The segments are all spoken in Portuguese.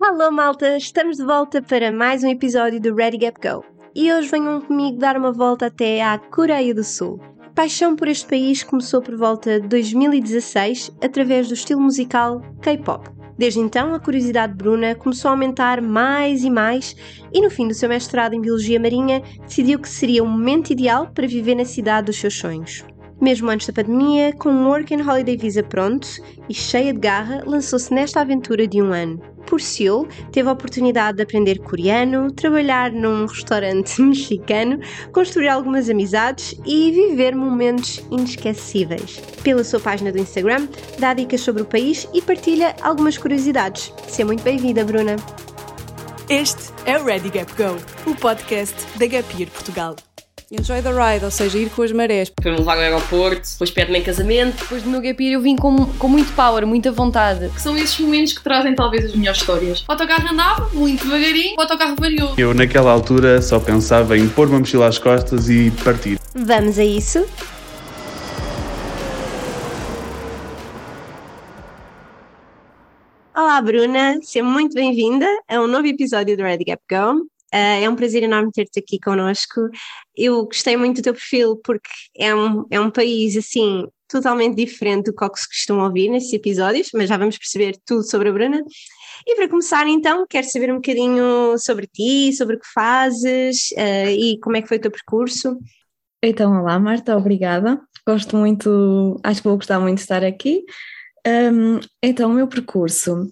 Alô malta, estamos de volta para mais um episódio do Ready Gap Go. E hoje venham comigo dar uma volta até à Coreia do Sul. A paixão por este país começou por volta de 2016 através do estilo musical K-pop. Desde então, a curiosidade de Bruna começou a aumentar mais e mais, e no fim do seu mestrado em Biologia Marinha, decidiu que seria o momento ideal para viver na cidade dos seus sonhos. Mesmo antes da pandemia, com um Work and Holiday Visa pronto e cheia de garra, lançou-se nesta aventura de um ano. Por Seul, teve a oportunidade de aprender coreano, trabalhar num restaurante mexicano, construir algumas amizades e viver momentos inesquecíveis. Pela sua página do Instagram, dá dicas sobre o país e partilha algumas curiosidades. Seja muito bem-vinda, Bruna. Este é o Ready Gap Go, o podcast da Gap Year Portugal. Enjoy the ride, ou seja, ir com as marés. Foi-me levar ao aeroporto, depois pede-me em casamento. Depois do meu gap year eu vim com, com muito power, muita vontade. Que são esses momentos que trazem talvez as melhores histórias. O autocarro andava muito devagarinho, o autocarro variou. Eu naquela altura só pensava em pôr uma mochila às costas e partir. Vamos a isso? Olá, Bruna, seja muito bem-vinda a um novo episódio do Ready Gap Go. Uh, é um prazer enorme ter-te aqui connosco. Eu gostei muito do teu perfil porque é um, é um país assim totalmente diferente do que se costuma ouvir nesses episódios, mas já vamos perceber tudo sobre a Bruna. E para começar, então, quero saber um bocadinho sobre ti, sobre o que fazes uh, e como é que foi o teu percurso. Então, olá Marta, obrigada. Gosto muito, acho que vou gostar muito de estar aqui. Um, então, o meu percurso.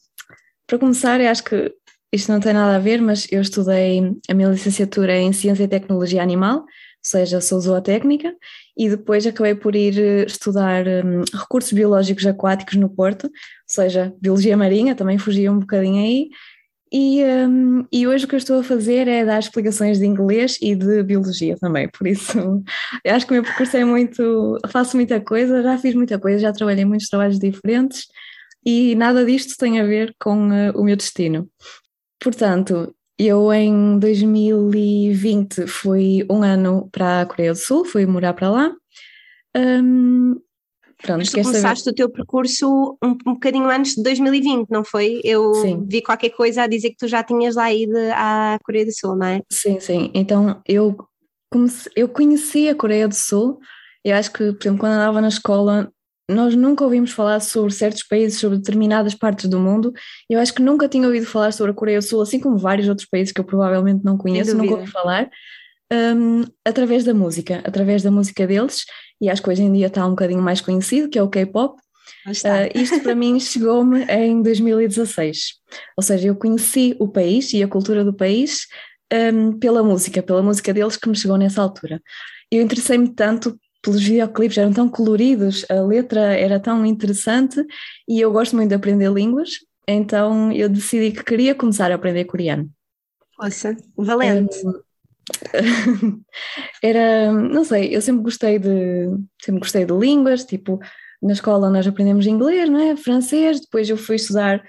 Para começar, eu acho que isto não tem nada a ver, mas eu estudei a minha licenciatura em Ciência e Tecnologia Animal, ou seja, sou zootécnica, e depois acabei por ir eh, estudar um, recursos biológicos aquáticos no Porto, ou seja, Biologia Marinha, também fugia um bocadinho aí, e, um, e hoje o que eu estou a fazer é dar explicações de inglês e de biologia também, por isso acho que o meu percurso é muito. faço muita coisa, já fiz muita coisa, já trabalhei em muitos trabalhos diferentes e nada disto tem a ver com uh, o meu destino. Portanto, eu em 2020 fui um ano para a Coreia do Sul, fui morar para lá. Um, Pronto, Mas tu começaste saber? o teu percurso um, um bocadinho antes de 2020, não foi? Eu sim. vi qualquer coisa a dizer que tu já tinhas lá ido à Coreia do Sul, não é? Sim, sim. Então eu, comecei, eu conheci a Coreia do Sul, eu acho que, por exemplo, quando andava na escola, nós nunca ouvimos falar sobre certos países, sobre determinadas partes do mundo. Eu acho que nunca tinha ouvido falar sobre a Coreia do Sul, assim como vários outros países que eu provavelmente não conheço, nunca ouvi falar. Um, através da música, através da música deles, e acho que hoje em dia está um bocadinho mais conhecido, que é o K-pop. Uh, isto para mim chegou-me em 2016, ou seja, eu conheci o país e a cultura do país um, pela música, pela música deles que me chegou nessa altura. Eu interessei-me tanto pelos videoclipes, eram tão coloridos, a letra era tão interessante e eu gosto muito de aprender línguas, então eu decidi que queria começar a aprender coreano. Nossa, valente. Era, não sei, eu sempre gostei de sempre gostei de línguas, tipo, na escola nós aprendemos inglês, não é? Francês, depois eu fui estudar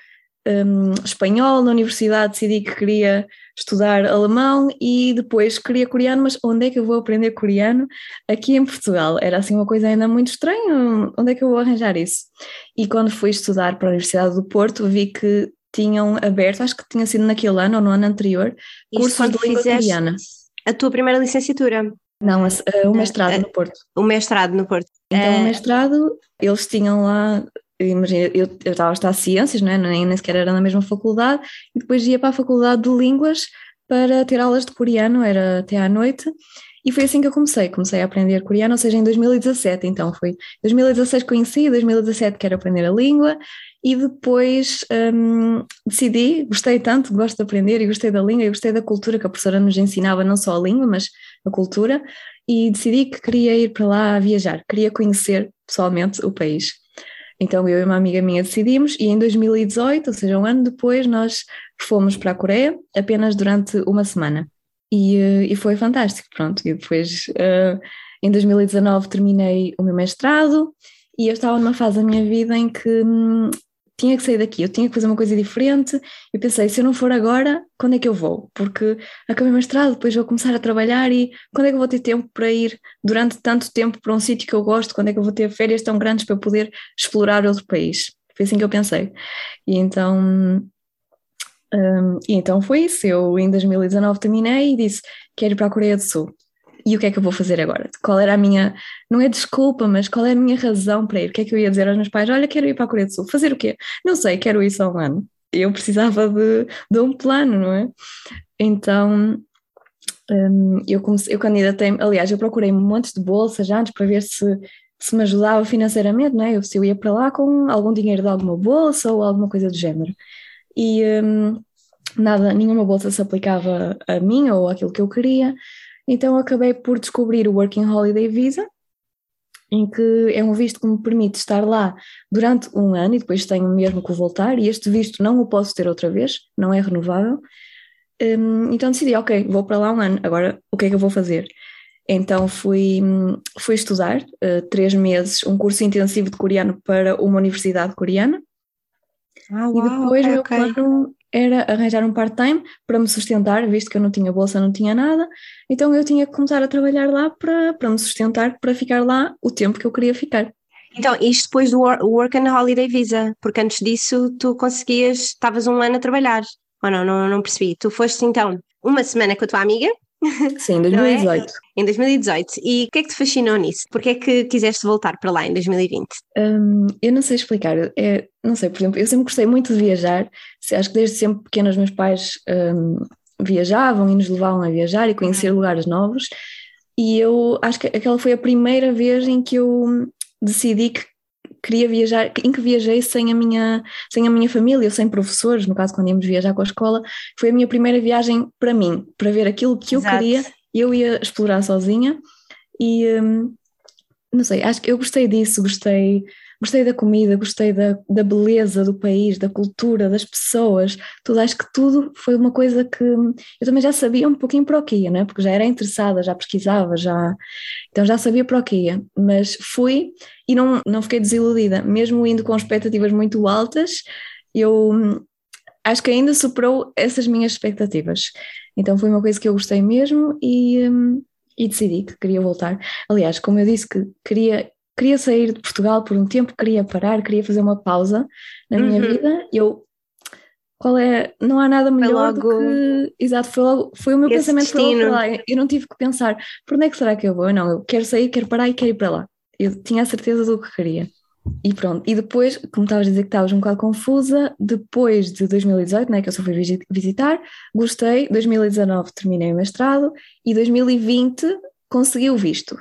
um, espanhol, na universidade decidi que queria estudar alemão e depois queria coreano, mas onde é que eu vou aprender coreano aqui em Portugal? Era assim uma coisa ainda muito estranha, onde é que eu vou arranjar isso? E quando fui estudar para a Universidade do Porto vi que tinham aberto, acho que tinha sido naquele ano ou no ano anterior, cursos de língua coreana a tua primeira licenciatura? Não, o mestrado no Porto. O mestrado no Porto. Então, o mestrado, eles tinham lá, imagina, eu, estava a estudar ciências, não é? nem, nem sequer era na mesma faculdade, e depois ia para a faculdade de línguas para ter aulas de coreano, era até à noite, e foi assim que eu comecei, comecei a aprender coreano, ou seja, em 2017, então foi 2016 conheci, 2017 quero aprender a língua, e depois um, decidi, gostei tanto, gosto de aprender e gostei da língua e gostei da cultura que a professora nos ensinava, não só a língua, mas a cultura, e decidi que queria ir para lá viajar, queria conhecer pessoalmente o país. Então eu e uma amiga minha decidimos e em 2018, ou seja, um ano depois, nós fomos para a Coreia apenas durante uma semana. E, eh, e foi fantástico, pronto. E depois, uh, em 2019, terminei o meu mestrado e eu estava numa fase da minha vida em que hum, tinha que sair daqui, eu tinha que fazer uma coisa diferente. E pensei, se eu não for agora, quando é que eu vou? Porque acabei o mestrado, depois vou começar a trabalhar e quando é que eu vou ter tempo para ir durante tanto tempo para um sítio que eu gosto? Quando é que eu vou ter férias tão grandes para poder explorar outro país? Foi assim que eu pensei. E então Um, e então foi isso. Eu em 2019 terminei e disse: quero ir para a Coreia do Sul. E o que é que eu vou fazer agora? Qual era a minha, não é desculpa, mas qual é a minha razão para ir? O que é que eu ia dizer aos meus pais? Olha, quero ir para a Coreia do Sul. Fazer o quê? Não sei, quero ir só um ano. Eu precisava de, de um plano, não é? Então, um, eu, comecei, eu candidatei, aliás, eu procurei montes de bolsas antes para ver se, se me ajudava financeiramente, não é? Se eu ia para lá com algum dinheiro de alguma bolsa ou alguma coisa do género. E um, nada, nenhuma bolsa se aplicava a mim ou aquilo que eu queria. Então acabei por descobrir o Working Holiday Visa, em que é um visto que me permite estar lá durante um ano e depois tenho mesmo que voltar, e este visto não o posso ter outra vez, não é renovável. Um, então decidi, ok, vou para lá um ano, agora o que é que eu vou fazer? Então fui, fui estudar uh, três meses um curso intensivo de coreano para uma universidade coreana. Ah, e depois okay, meu okay. plano era arranjar um part-time para me sustentar, visto que eu não tinha bolsa, não tinha nada, então eu tinha que começar a trabalhar lá para, para me sustentar, para ficar lá o tempo que eu queria ficar. Então, isto depois do wor- Work and Holiday Visa, porque antes disso tu conseguias, estavas um ano a trabalhar. Ou não, não, não percebi. Tu foste então uma semana com a tua amiga, Sim, é? 2018. em 2018. E o que é que te fascinou nisso? Porquê é que quiseste voltar para lá em 2020? Hum, eu não sei explicar, é, não sei, por exemplo, eu sempre gostei muito de viajar, acho que desde sempre pequena os meus pais hum, viajavam e nos levavam a viajar e conhecer lugares novos, e eu acho que aquela foi a primeira vez em que eu decidi que queria viajar, em que viajei sem a minha, sem a minha família, ou sem professores, no caso quando íamos viajar com a escola, foi a minha primeira viagem para mim, para ver aquilo que eu Exato. queria, eu ia explorar sozinha, e hum, não sei, acho que eu gostei disso, gostei, gostei da comida, gostei da, da beleza do país, da cultura, das pessoas, tudo, acho que tudo foi uma coisa que eu também já sabia um pouquinho para o que ia, né? porque já era interessada, já pesquisava, já, então já sabia para o que ia, mas fui e não, não fiquei desiludida, mesmo indo com expectativas muito altas, eu acho que ainda superou essas minhas expectativas, então foi uma coisa que eu gostei mesmo e, hum, e decidi que queria voltar. Aliás, como eu disse que queria, queria sair de Portugal por um tempo, queria parar, queria fazer uma pausa na minha Uhum. vida, eu qual é, não há nada melhor do logo que, exato, foi logo, foi o meu pensamento foi logo destino. para lá, eu não tive que pensar, por onde é que será que eu vou? Não, eu quero sair, quero parar e quero ir para lá. Eu tinha a certeza do que queria. E pronto, e depois, como estavas a dizer que estavas um bocado confusa, depois de 2018, né, que eu só fui visi- visitar, gostei, 2019 terminei o mestrado e 2020 consegui o visto.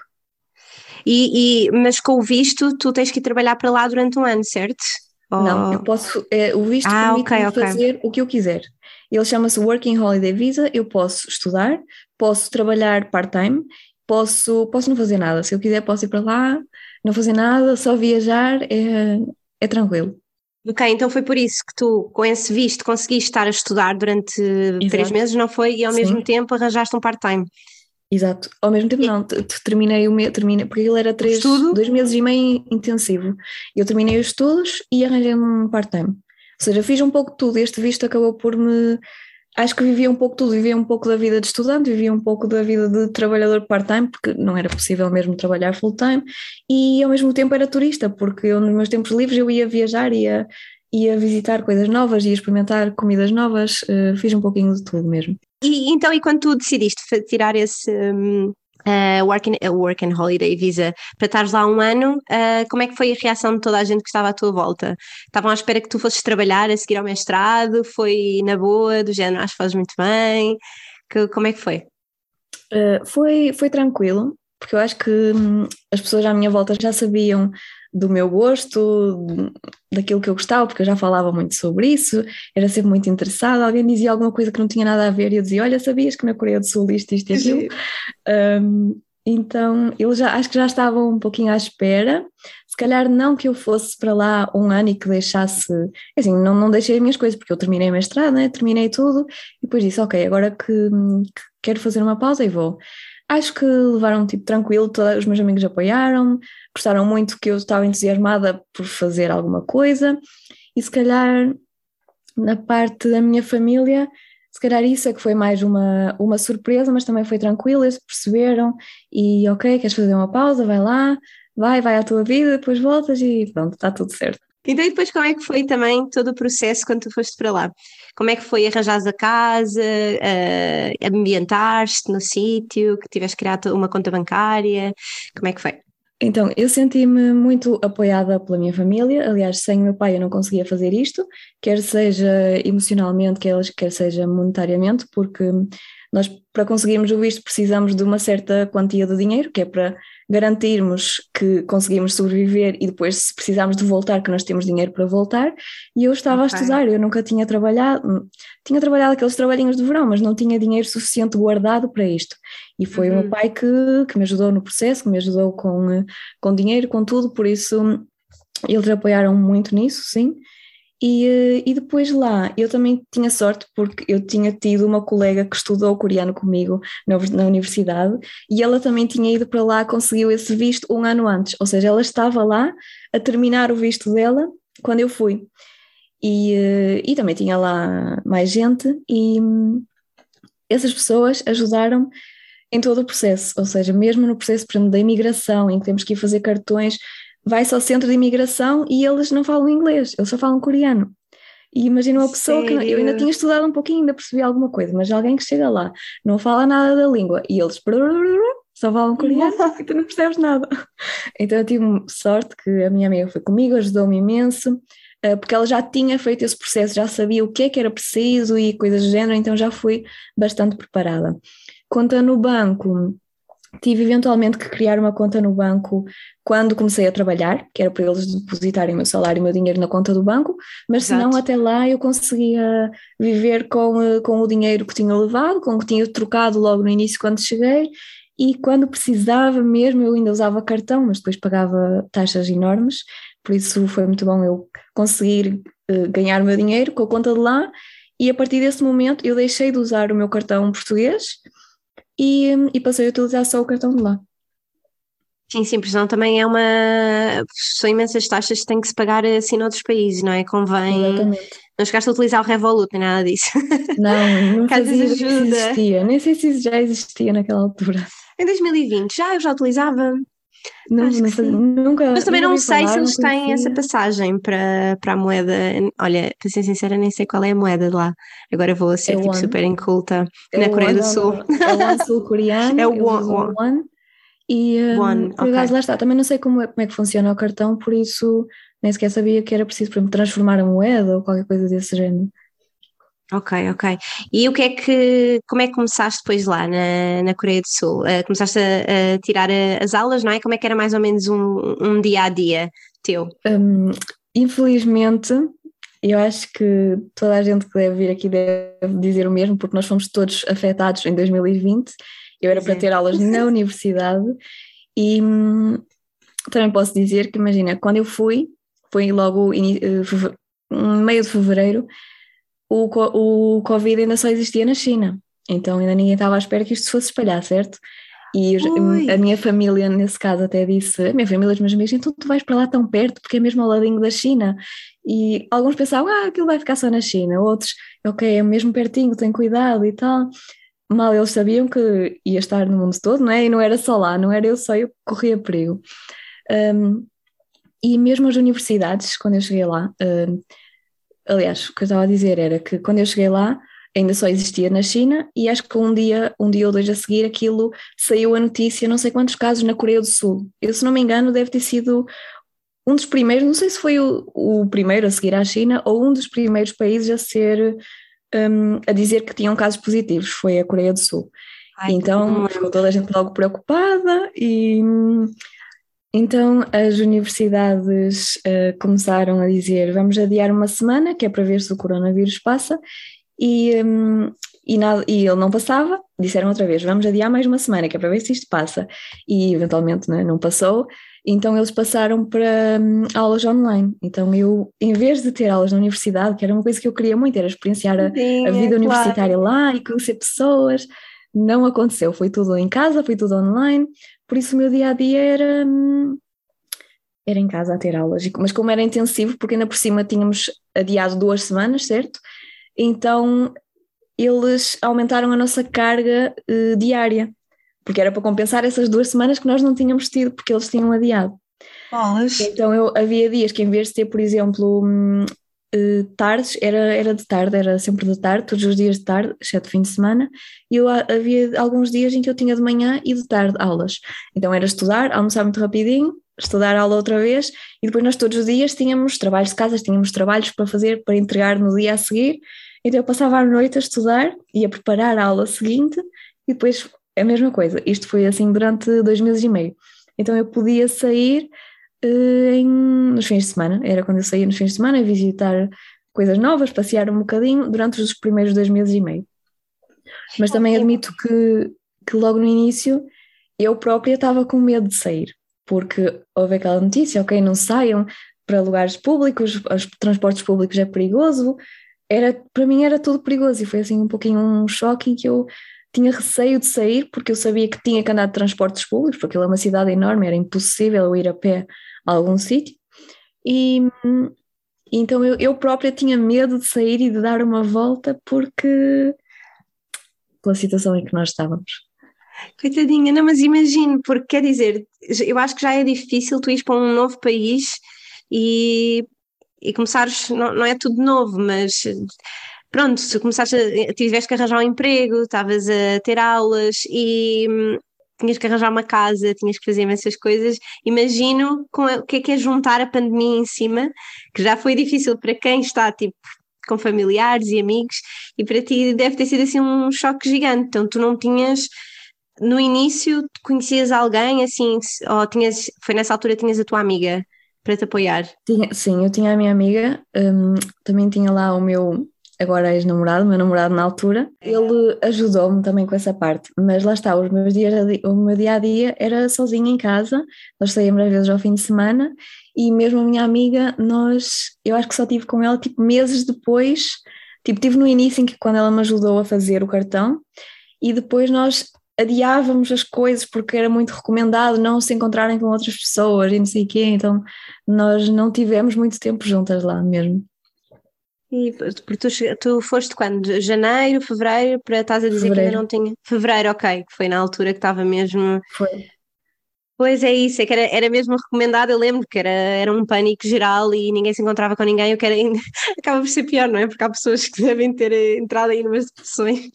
E, e- mas com o visto, tu tens que ir trabalhar para lá durante um ano, certo? Não, Ou- eu posso, é, o visto Ah, permite-me ok, ok. fazer o que eu quiser. Ele chama-se Working Holiday Visa, eu posso estudar, posso trabalhar part-time, posso, posso não fazer nada. Se eu quiser, posso ir para lá, não fazer nada, só viajar, é, é tranquilo. Ok, então foi por isso que tu, com esse visto, conseguiste estar a estudar durante três Exato. meses, não foi? E ao Sim. mesmo tempo arranjaste um part-time. Exato. Ao mesmo tempo, não, te- te- terminei o meu, terminei, porque ele era três, estudo? dois meses e meio intensivo. Eu terminei os estudos e arranjei um part-time. Ou seja, fiz um pouco de tudo. Este visto acabou por me. Acho que vivia um pouco de tudo. Vivia um pouco da vida de estudante, vivia um pouco da vida de trabalhador part-time, porque não era possível mesmo trabalhar full-time. E ao mesmo tempo era turista, porque eu, nos meus tempos livres, eu ia viajar, ia, ia visitar coisas novas, ia experimentar comidas novas. eh, fiz um pouquinho de tudo mesmo. E então, e quando tu decidiste tirar esse um, uh, work, and, uh, work and Holiday Visa para estares lá um ano, uh, como é que foi a reação de toda a gente que estava à tua volta? Estavam à espera que tu fosses trabalhar a seguir ao mestrado? Foi na boa, do género, acho que fazes muito bem? Que, como é que foi? Foi, foi tranquilo, porque eu acho que hum, as pessoas à minha volta já sabiam do meu gosto, daquilo que eu gostava, porque eu já falava muito sobre isso, era sempre muito interessada. Alguém dizia alguma coisa que não tinha nada a ver e eu dizia: Olha, sabias que na Coreia do Sul isto, isto e aquilo? Um, então, eles já, acho que já estavam um pouquinho à espera. Se calhar não que eu fosse para lá um ano e que deixasse. Assim, não, não deixei as minhas coisas, porque eu terminei a mestrado, né? terminei tudo, e depois disse: Ok, agora que, que quero fazer uma pausa e vou. Acho que levaram tipo tranquilo, todos os meus amigos apoiaram, gostaram muito que eu estava entusiasmada por fazer alguma coisa, e se calhar na parte da minha família se calhar isso é que foi mais uma, uma surpresa, mas também foi tranquilo, eles perceberam e ok, queres fazer uma pausa, vai lá, vai, vai à tua vida, depois voltas e pronto, está tudo certo. Então, e depois como é que foi também todo o processo quando tu foste para lá? Como é que foi arranjar a casa, uh, ambientar-te no sítio, que tiveste criado uma conta bancária? Como é que foi? Então, eu senti-me muito apoiada pela minha família. Aliás, sem o meu pai eu não conseguia fazer isto, quer seja emocionalmente, quer, seja monetariamente, porque nós, para conseguirmos o visto, precisamos de uma certa quantia de dinheiro, que é para garantirmos que conseguimos sobreviver e depois, se precisarmos de voltar, que nós temos dinheiro para voltar. E eu estava okay. a estudar, eu nunca tinha trabalhado, tinha trabalhado aqueles trabalhinhos de verão, mas não tinha dinheiro suficiente guardado para isto. E foi uhum. o meu uhum. pai que, que me ajudou no processo, que me ajudou com, com dinheiro, com tudo, por isso eles apoiaram muito nisso, sim. E, eh, e depois lá eu também tinha sorte porque eu tinha tido uma colega que estudou coreano comigo na, na universidade e ela também tinha ido para lá, conseguiu esse visto um ano antes, ou seja, ela estava lá a terminar o visto dela quando eu fui. E, eh, e também tinha lá mais gente e hum, essas pessoas ajudaram em todo o processo, ou seja, mesmo no processo exemplo, da imigração, em que temos que ir fazer cartões vai-se ao centro de imigração e eles não falam inglês, eles só falam coreano. E imagina uma pessoa Sério? que eu ainda tinha estudado um pouquinho, ainda percebi alguma coisa, mas alguém que chega lá, não fala nada da língua e eles só falam coreano e tu não percebes nada. Então eu tive sorte que a minha amiga foi comigo, ajudou-me imenso, eh, porque ela já tinha feito esse processo, já sabia o que é que era preciso e coisas do género, então já fui bastante preparada. Conta no banco, tive eventualmente que criar uma conta no banco quando comecei a trabalhar, que era para eles depositarem o meu salário e o meu dinheiro na conta do banco, mas se não até lá eu conseguia viver com, eh, com o dinheiro que tinha levado, com o que tinha trocado logo no início quando cheguei, e quando precisava mesmo eu ainda usava cartão, mas depois pagava taxas enormes, por isso foi muito bom eu conseguir uh, ganhar o meu dinheiro com a conta de lá, e a partir desse momento eu deixei de usar o meu cartão português e, e passei a utilizar só o cartão de lá. Sim, sim, porque senão também é uma. São imensas taxas que têm que se pagar assim noutros países, não é? Convém. Exatamente. Não chegaste a utilizar o Revolut, nem nada disso. Não, não fazia ajuda. existia. Nem sei se isso já existia naquela altura. Em 2020, já eu já utilizava. Não, fazia, nunca. Mas também não sei falar, se eles têm essa passagem para, para a moeda. Olha, para ser sincera, nem sei qual é a moeda de lá. Agora vou ser é tipo, super inculta é na Coreia do Sul. É o One sul-coreano. É o One. one. E um, One, por acaso okay. lá está, também não sei como é, como é que funciona o cartão, por isso nem sequer sabia que era preciso para transformar a moeda ou qualquer coisa desse género. Ok, ok. E o que é que, como é que começaste depois lá na, na Coreia do Sul? Uh, começaste a, a, tirar a, as aulas, não é? Como é que era mais ou menos um, um dia a dia teu? Um, infelizmente, eu acho que toda a gente que deve vir aqui deve dizer o mesmo, porque nós fomos todos afetados em 2020 eu era para ter aulas na universidade e hum, também posso dizer que, imagina, quando eu fui, foi logo em uh, meio de fevereiro, o, o Covid ainda só existia na China, então ainda ninguém estava à espera que isto se fosse espalhar, certo? E Oi. a minha família, nesse caso, até disse: a minha família, os meus amigos, então tu vais para lá tão perto, porque é mesmo ao ladinho da China. E alguns pensavam: ah, aquilo vai ficar só na China. Outros, ok, é mesmo pertinho, tem cuidado e tal mal eles sabiam que ia estar no mundo todo, não é? E não era só lá, não era eu só, eu corria perigo. Um, e mesmo as universidades, quando eu cheguei lá, um, aliás, o que eu estava a dizer era que quando eu cheguei lá, ainda só existia na China e acho que um dia, um dia ou dois a seguir aquilo saiu a notícia, não sei quantos casos na Coreia do Sul. Eu, se não me engano, deve ter sido um dos primeiros, não sei se foi o, o primeiro a seguir à China ou um dos primeiros países a ser um, a dizer que tinham casos positivos, foi a Coreia do Sul. Ai, então ficou toda a gente logo preocupada e então as universidades uh, começaram a dizer vamos adiar uma semana, que é para ver se o coronavírus passa, e, um, e, nada, e ele não passava, disseram outra vez, vamos adiar mais uma semana, que é para ver se isto passa, e eventualmente né, não passou, então eles passaram para hum, aulas online. Então eu, em vez de ter aulas na universidade, que era uma coisa que eu queria muito, era experienciar a, Sim, a vida é universitária claro. lá e conhecer pessoas, não aconteceu. Foi tudo em casa, foi tudo online. Por isso o meu dia a dia era hum, era em casa a ter aulas. Mas como era intensivo, porque ainda por cima tínhamos adiado duas semanas, certo? Então eles aumentaram a nossa carga uh, diária porque era para compensar essas duas semanas que nós não tínhamos tido, porque eles tinham adiado. Bolas. Então eu havia dias que em vez de ter, por exemplo, eh, tardes, era, era de tarde, era sempre de tarde, todos os dias de tarde, exceto fim de semana, e eu a- havia alguns dias em que eu tinha de manhã e de tarde aulas. Então era estudar, almoçar muito rapidinho, estudar aula outra vez, e depois nós todos os dias tínhamos trabalhos de casa, tínhamos trabalhos para fazer, para entregar no dia a seguir, então eu passava a noite a estudar e a preparar a aula seguinte, e depois a mesma coisa. Isto foi assim durante dois meses e meio. Então eu podia sair em, nos fins de semana, era quando eu saía nos fins de semana, visitar coisas novas, passear um bocadinho durante os primeiros dois meses e meio. Mas também admito que, que logo no início eu própria estava com medo de sair, porque houve aquela notícia, ok, não saiam para lugares públicos, os transportes públicos é perigoso, era, para mim era tudo perigoso e foi assim um pouquinho um choque em que eu tinha receio de sair porque eu sabia que tinha que andar de transportes públicos, porque aquilo é uma cidade enorme, era impossível eu ir a pé algum sítio. E então eu, eu própria tinha medo de sair e de dar uma volta porque pela situação em que nós estávamos. Coitadinha, não, mas imagino, porque quer dizer, eu acho que já é difícil tu ires para um novo país e, e começares, não, não é tudo novo, mas pronto, se começaste a, tiveste que arranjar um emprego, estavas a ter aulas e tinhas que arranjar uma casa, tinhas que fazer imensas coisas, imagino com a- o que é que é juntar a pandemia em cima, que já foi difícil para quem está tipo com familiares e amigos, e para ti deve ter sido assim um choque gigante, então tu não tinhas no início conhecias alguém assim, ou tinhas, foi nessa altura tinhas a tua amiga para te apoiar? Tinha- sim, eu tinha a minha amiga, hum, também tinha lá o meu agora ex-namorado, meu namorado na altura. Ele ajudou-me também com essa parte, mas lá está, os meus dias, o meu dia a dia era sozinha em casa, nós saíamos às vezes ao fim de semana e mesmo a minha amiga, nós, eu acho que só tive com ela tipo meses depois, tipo, tive no início em que quando ela me ajudou a fazer o cartão e depois nós adiávamos as coisas porque era muito recomendado não se encontrarem com outras pessoas e não sei o quê, então nós não tivemos muito tempo juntas lá mesmo. E porque tu, tu foste quando? Janeiro, fevereiro, para estás a dizer que ainda Fevereiro. não tinha. Fevereiro, ok, que foi na altura que estava mesmo. Foi. Pois é isso, é que era, era mesmo recomendado, eu lembro que era, era um pânico geral e ninguém se encontrava com ninguém, o que era ainda, acaba por ser pior, não é? Porque há pessoas que devem ter eh, entrado aí numas depressões.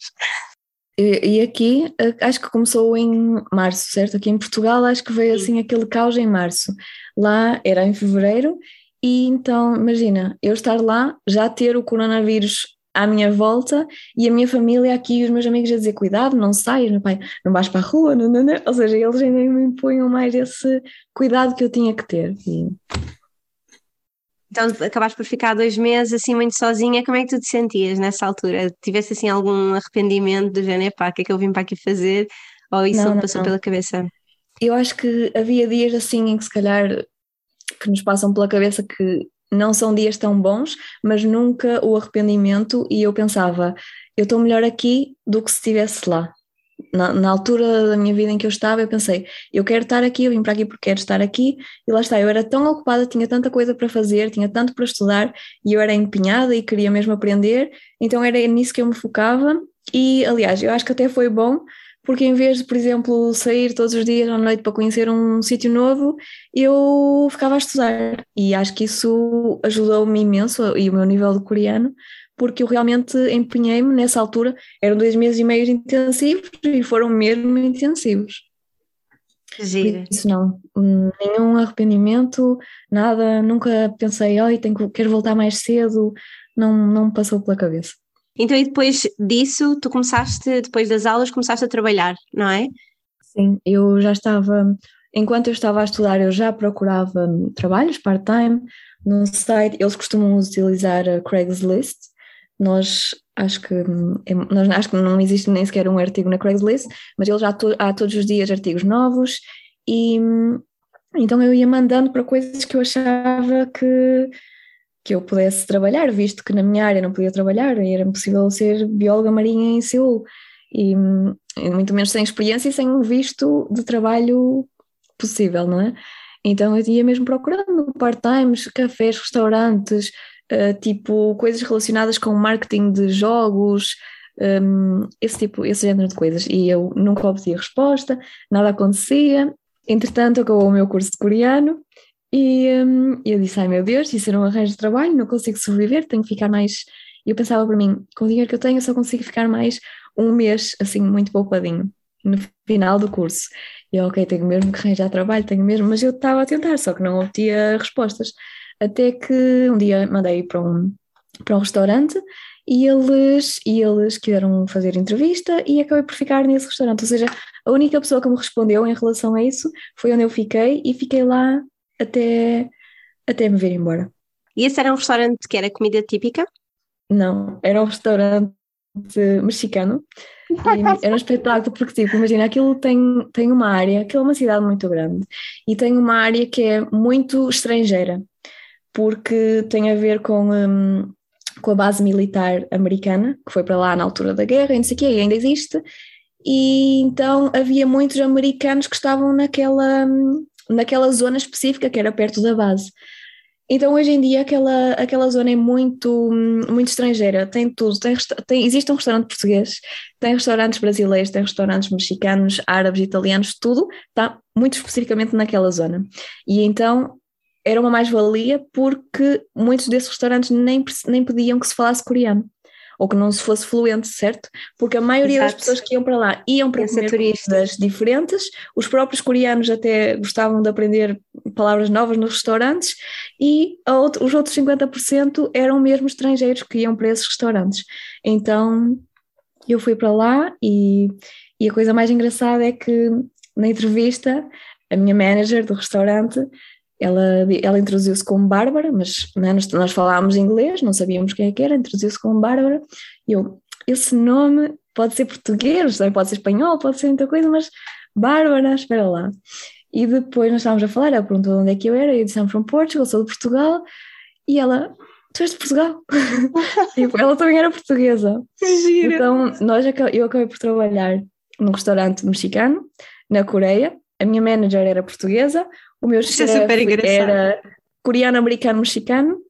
E, e aqui, acho que começou em março, certo? Aqui em Portugal, acho que veio Sim. assim aquele caos em março. Lá era em fevereiro, e então, imagina, eu estar lá, já ter o coronavírus à minha volta e a minha família aqui e os meus amigos a dizer: cuidado, não saias, meu pai, não vais para a rua, não, não, não. Ou seja, eles ainda me impunham mais esse cuidado que eu tinha que ter. E Então acabaste por ficar dois meses assim muito sozinha, como é que tu te sentias nessa altura? Tiveste assim algum arrependimento do género, pá, o que é que eu vim para aqui fazer? Ou isso Não, não, não, passou não. pela cabeça? eu acho que havia dias assim em que se calhar que nos passam pela cabeça que não são dias tão bons, mas nunca o arrependimento e eu pensava, eu estou melhor aqui do que se estivesse lá. Na, na altura da minha vida em que eu estava, eu pensei, eu quero estar aqui, eu vim para aqui porque quero estar aqui, e lá está, eu era tão ocupada, tinha tanta coisa para fazer, tinha tanto para estudar, e eu era empenhada e queria mesmo aprender, então era nisso que eu me focava, e aliás, eu acho que até foi bom, porque em vez de, por exemplo, sair todos os dias à noite para conhecer um sítio novo, eu ficava a estudar. E acho que isso ajudou-me imenso e o meu nível de coreano, porque eu realmente empenhei-me nessa altura. Eram dois meses e meio intensivos e foram mesmo intensivos. Gira. Isso não, hum, nenhum arrependimento, nada, nunca pensei, ai, tenho que, quero voltar mais cedo, não, não me passou pela cabeça. Então, e depois disso, tu começaste, depois das aulas, começaste a trabalhar, não é? Sim, eu já estava, enquanto eu estava a estudar, eu já procurava trabalhos part-time no site, eles costumam utilizar a Craigslist, nós acho que, é- nós acho que não existe nem sequer um artigo na Craigslist, mas eles já to- há todos os dias artigos novos. E então eu ia mandando para coisas que eu achava que, que eu pudesse trabalhar, visto que na minha área não podia trabalhar, era impossível ser bióloga marinha em Seul e e muito menos sem experiência e sem um visto de trabalho possível, não é? Então eu ia mesmo procurando part-times, cafés, restaurantes, eh, tipo coisas relacionadas com marketing de jogos, hum, esse tipo, esse género de coisas. E eu nunca obtinha resposta, nada acontecia. Entretanto, acabou o meu curso de coreano E hum, eu disse: Ai meu Deus, isso era um arranjo de trabalho, não consigo sobreviver, tenho que ficar mais. E eu pensava para mim: com o dinheiro que eu tenho, eu só consigo ficar mais um mês, assim, muito poupadinho, no final do curso. E eu, ok, tenho mesmo que arranjar trabalho, tenho mesmo, mas eu estava a tentar, só que não obtia respostas. Até que um dia mandei para um, para um restaurante e eles, e eles quiseram fazer entrevista e acabei por ficar nesse restaurante. Ou seja, a única pessoa que me respondeu em relação a isso foi onde eu fiquei e fiquei lá até, até me vir embora. E esse era um restaurante que era comida típica? Não, era um restaurante mexicano. Era um espetáculo porque, tipo, imagina, aquilo tem, tem uma área, aquilo é uma cidade muito grande, e tem uma área que é muito estrangeira, porque tem a ver com, um, com a base militar americana, que foi para lá na altura da guerra, e não sei o quê, e ainda existe, e então havia muitos americanos que estavam naquela, hum, naquela zona específica que era perto da base. Então hoje em dia aquela, aquela zona é muito, muito estrangeira, tem tudo, tem, tem, existe um restaurante português, tem restaurantes brasileiros, tem restaurantes mexicanos, árabes, italianos, tudo está muito especificamente naquela zona. E então era uma mais-valia porque muitos desses restaurantes nem, nem pediam que se falasse coreano ou que não se fosse fluente, certo? Porque a maioria Exato. das pessoas que iam para lá iam para comer comidas diferentes, os próprios coreanos até gostavam de aprender palavras novas nos restaurantes e outro, os outros 50% eram mesmo estrangeiros que iam para esses restaurantes. Então eu fui para lá e, e a coisa mais engraçada é que na entrevista a minha manager do restaurante ela, ela introduziu-se como Bárbara, mas né, nós, nós falávamos inglês, não sabíamos quem é que era, introduziu-se como Bárbara, e eu, esse nome pode ser português, pode ser espanhol, pode ser muita coisa, mas Bárbara, espera lá. E depois nós estávamos a falar, ela perguntou onde é que eu era, eu disse, I'm from Portugal, sou de Portugal, e ela, tu és de Portugal? e ela também era portuguesa. Gira. Então, nós, eu acabei por trabalhar num restaurante mexicano, na Coreia, a minha manager era portuguesa, o meu chefe é era coreano, americano, mexicano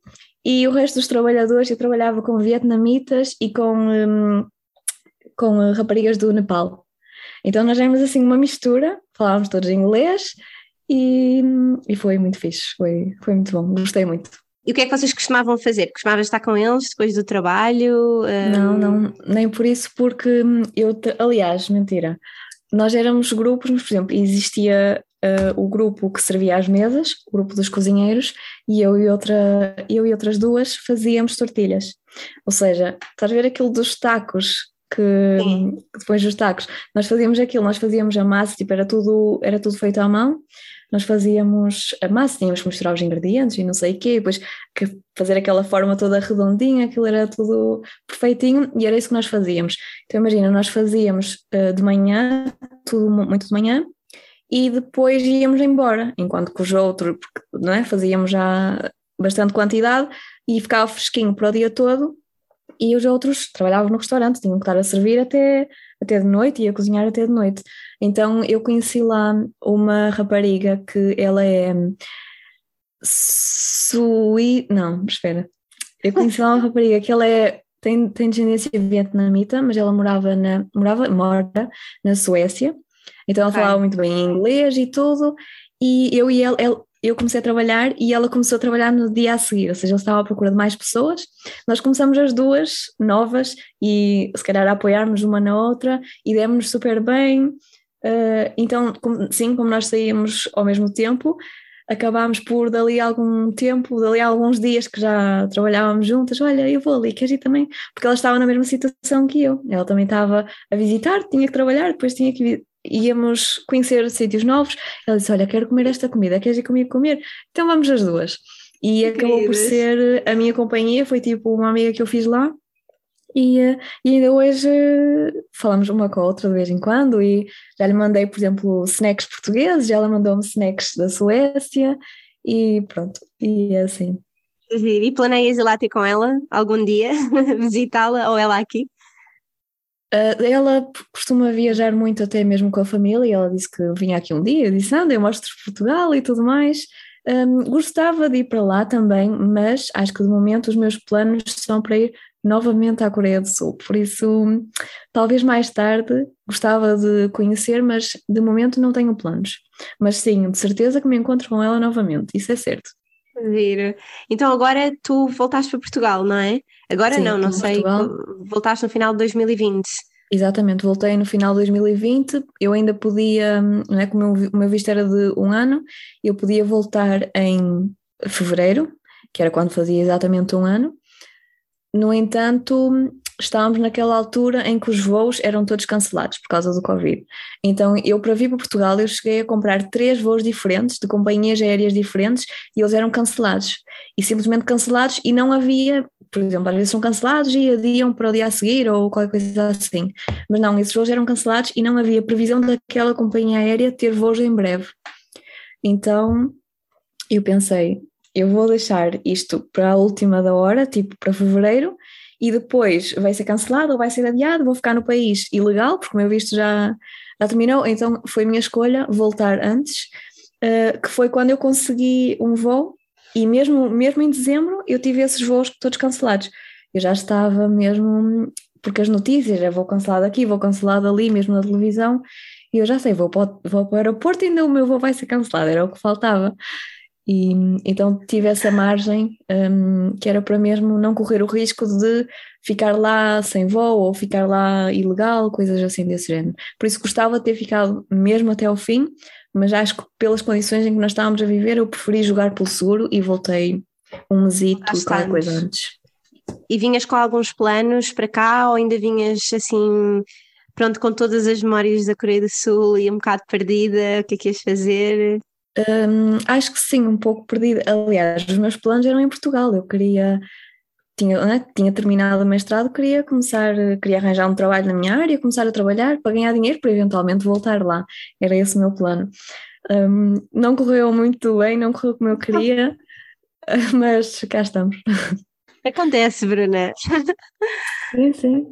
e o resto dos trabalhadores eu trabalhava com vietnamitas e com, um, com uh, raparigas do Nepal. Então nós éramos assim uma mistura, falávamos todos inglês e, e foi muito fixe, foi, foi muito bom, gostei muito. E o que é que vocês costumavam fazer? Costumavam estar com eles depois do trabalho? Não, não, nem por isso, porque hum, eu, aliás, mentira, nós éramos grupos, mas por exemplo, existia uh, o grupo que servia às mesas, o grupo dos cozinheiros, e eu e, outra, eu e outras duas fazíamos tortilhas. Ou seja, estás a ver aquilo dos tacos que, que depois dos tacos, nós fazíamos aquilo, nós fazíamos a massa, tipo, era tudo, era tudo feito à mão, nós fazíamos a massa, tínhamos que misturar os ingredientes e não sei o quê, depois que fazer aquela forma toda redondinha, aquilo era tudo perfeitinho e era isso que nós fazíamos. Então imagina, nós fazíamos uh, de manhã, tudo muito de manhã, e depois íamos embora, enquanto que os outros, não é? fazíamos já bastante quantidade e ficava fresquinho para o dia todo, e os outros trabalhavam no restaurante, tinham que estar a servir até, até de noite e a cozinhar até de noite. Então eu conheci lá uma rapariga que ela é sui... não, espera. Eu conheci lá uma rapariga que ela é tem, tem descendência vietnamita, mas ela morava na morava mora na Suécia então ela falava muito bem inglês e tudo, e eu e ele, ele, eu comecei a trabalhar e ela começou a trabalhar no dia a seguir, ou seja, ele estava à procura de mais pessoas. Nós começamos as duas novas e se calhar a apoiarmos uma na outra e demos-nos super bem. Uh, então, sim, como nós saímos ao mesmo tempo, acabámos por dali algum tempo, dali alguns dias que já trabalhávamos juntas, olha, eu vou ali, queres ir também? Porque ela estava na mesma situação que eu, ela também estava a visitar, tinha que trabalhar, depois tinha que íamos conhecer sítios novos. Ela disse: Olha, quero comer esta comida, queres ir comigo comer? Então vamos as duas. E acabou por ser a minha companhia, foi tipo uma amiga que eu fiz lá. E, eh, e ainda hoje falamos uma com a outra de vez em quando. E já lhe mandei, por exemplo, snacks portugueses, ela mandou-me snacks da Suécia. E pronto, e é assim. E planeias ir lá ter com ela algum dia, visitá-la ou ela aqui? Uh, ela costuma viajar muito até mesmo com a família ela disse que vinha aqui um dia, disse, anda, eu mostro Portugal e tudo mais. Um, gostava de ir para lá também, mas acho que de momento os meus planos são para ir novamente à Coreia do Sul. Por isso, talvez mais tarde gostava de conhecer, mas de momento não tenho planos. Mas sim, de certeza que me encontro com ela novamente, isso é certo. Vir. Então agora tu voltaste para Portugal, não é? Agora Sim, não, não sei. Portugal. Voltaste no final de 2020. Exatamente, voltei no final de 2020. Eu ainda podia, não é? Como o meu- o meu visto era de um ano, eu podia voltar em fevereiro, que era quando fazia exatamente um ano. No entanto, estávamos naquela altura em que os voos eram todos cancelados por causa do Covid. Então, eu para vir para Portugal, eu cheguei a comprar três voos diferentes, de companhias aéreas diferentes, e eles eram cancelados. E simplesmente cancelados, e não havia, por exemplo, às vezes são cancelados e adiam para o dia a seguir ou qualquer coisa assim. Mas não, esses voos eram cancelados e não havia previsão daquela companhia aérea ter voos em breve. Então, eu pensei, eu vou deixar isto para a última da hora, tipo para fevereiro, e depois vai ser cancelado ou vai ser adiado, vou ficar no país ilegal, porque o meu visto já, já terminou, então foi minha escolha voltar antes, eh, que foi quando eu consegui um voo, e mesmo, mesmo em dezembro eu tive esses voos todos cancelados. Eu já estava mesmo, porque as notícias, é vou cancelado aqui, vou cancelado ali, mesmo na televisão, e eu já sei, vou para, o- vou para o aeroporto e ainda o meu voo vai ser cancelado, era o que faltava. E então tive essa margem, hum, que era para mesmo não correr o risco de ficar lá sem voo ou ficar lá ilegal, coisas assim desse género. Por isso gostava de ter ficado mesmo até ao fim, mas acho que pelas condições em que nós estávamos a viver, eu preferi jogar pelo seguro e voltei um mesito, qualquer coisa antes. E vinhas com alguns planos para cá ou ainda vinhas assim, pronto, com todas as memórias da Coreia do Sul e um bocado perdida? O que é que ias fazer? Hum, acho que sim, um pouco perdida. Aliás, os meus planos eram em Portugal. Eu queria, tinha, né, tinha terminado o mestrado, queria começar, queria arranjar um trabalho na minha área, começar a trabalhar para ganhar dinheiro para eventualmente voltar lá. Era esse o meu plano. Hum, não correu muito bem, não correu como eu queria, mas cá estamos. Acontece, Bruna. Sim, sim.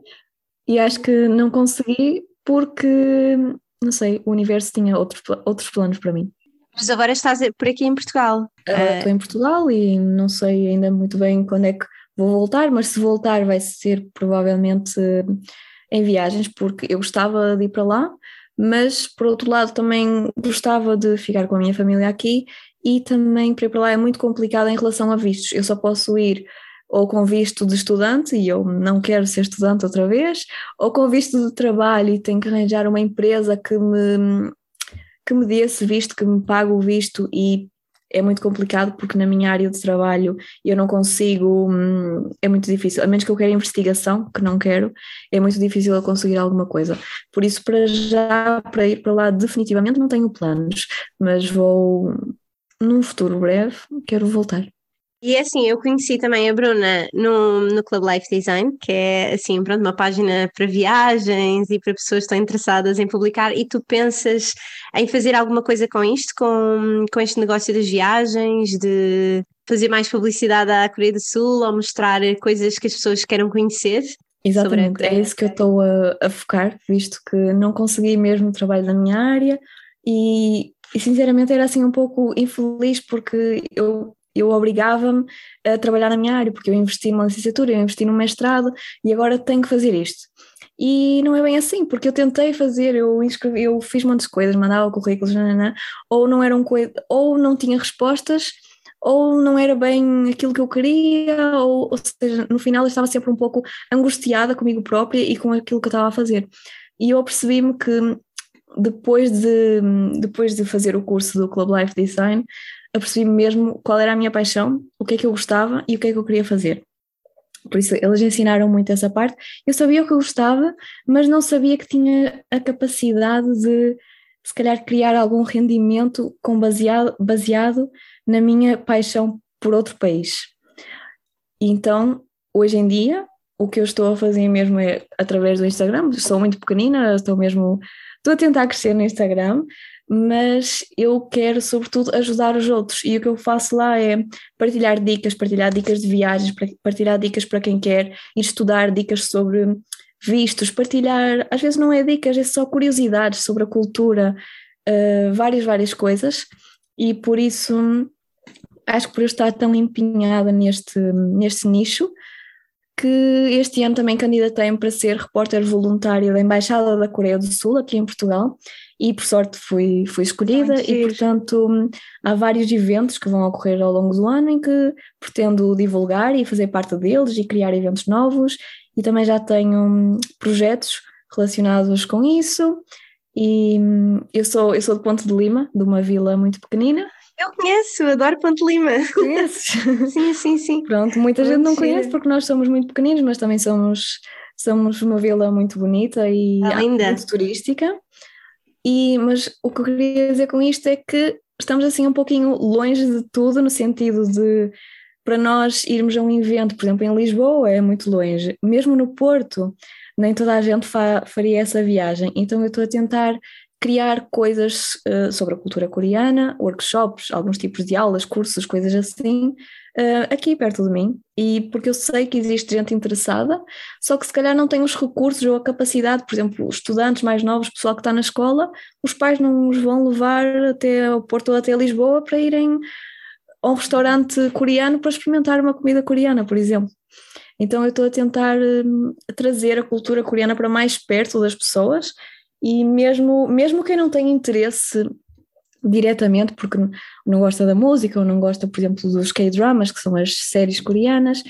E acho que não consegui porque, não sei, o universo tinha outros, outros planos para mim. Mas agora estás por aqui em Portugal. Agora Ah, estou em Portugal e não sei ainda muito bem quando é que vou voltar, mas se voltar vai ser provavelmente eh, em viagens, porque eu gostava de ir para lá, mas por outro lado também gostava de ficar com a minha família aqui e também para ir para lá é muito complicado em relação a vistos. Eu só posso ir ou com visto de estudante e eu não quero ser estudante outra vez, ou com visto de trabalho e tenho que arranjar uma empresa que me que me dê esse visto, que me pague o visto e é muito complicado porque na minha área de trabalho eu não consigo, hum, é muito difícil, a menos que eu queira investigação, que não quero, é muito difícil eu conseguir alguma coisa. Por isso, para já, para ir para lá, definitivamente não tenho planos, mas vou, num futuro breve, quero voltar. E é assim, eu conheci também a Bruna no, no Club Life Design, que é assim, pronto, uma página para viagens e para pessoas que estão interessadas em publicar, e tu pensas em fazer alguma coisa com isto, com, com este negócio das viagens, de fazer mais publicidade à Coreia do Sul ou mostrar coisas que as pessoas queiram conhecer? Exatamente, é isso que eu estou a, a focar, visto que não consegui mesmo trabalho na minha área e, e sinceramente era assim um pouco infeliz porque eu, eu obrigava-me a trabalhar na minha área, porque eu investi numa licenciatura, eu investi num mestrado e agora tenho que fazer isto. E não é bem assim, porque eu tentei fazer, eu inscrevi, eu fiz muitas coisas, mandava currículos, nananã, ou não eram ou não tinha respostas, ou não era bem aquilo que eu queria, ou, ou seja, no final eu estava sempre um pouco angustiada comigo própria e com aquilo que eu estava a fazer. E eu percebi-me que depois de, depois de fazer o curso do Club Life Design, apercebi-me mesmo qual era a minha paixão, o que é que eu gostava e o que é que eu queria fazer. Por isso, eles ensinaram muito essa parte. Eu sabia o que eu gostava, mas não sabia que tinha a capacidade de, se calhar, criar algum rendimento com baseado, baseado na minha paixão por outro país. Então, hoje em dia, o que eu estou a fazer mesmo é através do Instagram. Sou muito pequenina, estou mesmo. Estou a tentar crescer no Instagram, mas eu quero, sobretudo, ajudar os outros. E o que eu faço lá é partilhar dicas, partilhar dicas de viagens, partilhar dicas para quem quer ir estudar, dicas sobre vistos, partilhar. Às vezes não é dicas, é só curiosidades sobre a cultura, uh, várias, várias coisas. E por isso acho que por eu estar tão empenhada neste, neste nicho, que este ano também candidatei-me para ser repórter voluntário da Embaixada da Coreia do Sul, aqui em Portugal, e por sorte fui, fui escolhida. E portanto há vários eventos que vão ocorrer ao longo do ano em que pretendo divulgar e fazer parte deles e criar eventos novos. E também já tenho hum, projetos relacionados com isso. E hum, eu sou, eu sou de Ponte de Lima, de uma vila muito pequenina, Eu conheço, adoro Ponte Lima. conheces? Sim, sim, sim. Pronto, muita gente Muito não giro. conhece porque nós somos muito pequeninos, mas também somos, somos uma vila muito bonita e muito turística. E, mas o que eu queria dizer com isto é que estamos assim um pouquinho longe de tudo, no sentido de para nós irmos a um evento, por exemplo, em Lisboa é muito longe, mesmo no Porto, nem toda a gente fa- faria essa viagem. Então eu estou a tentar criar coisas eh, sobre a cultura coreana, workshops, alguns tipos de aulas, cursos, coisas assim, eh, aqui perto de mim. E porque eu sei que existe gente interessada, só que se calhar não tem os recursos ou a capacidade, por exemplo, estudantes mais novos, pessoal que está na escola, os pais não os vão levar até o Porto ou até Lisboa para irem a um restaurante coreano para experimentar uma comida coreana, por exemplo. Então eu estou a tentar hum, trazer a cultura coreana para mais perto das pessoas e mesmo, mesmo quem não tem interesse diretamente, porque não gosta da música ou não gosta, por exemplo, dos K-dramas, que são as séries coreanas,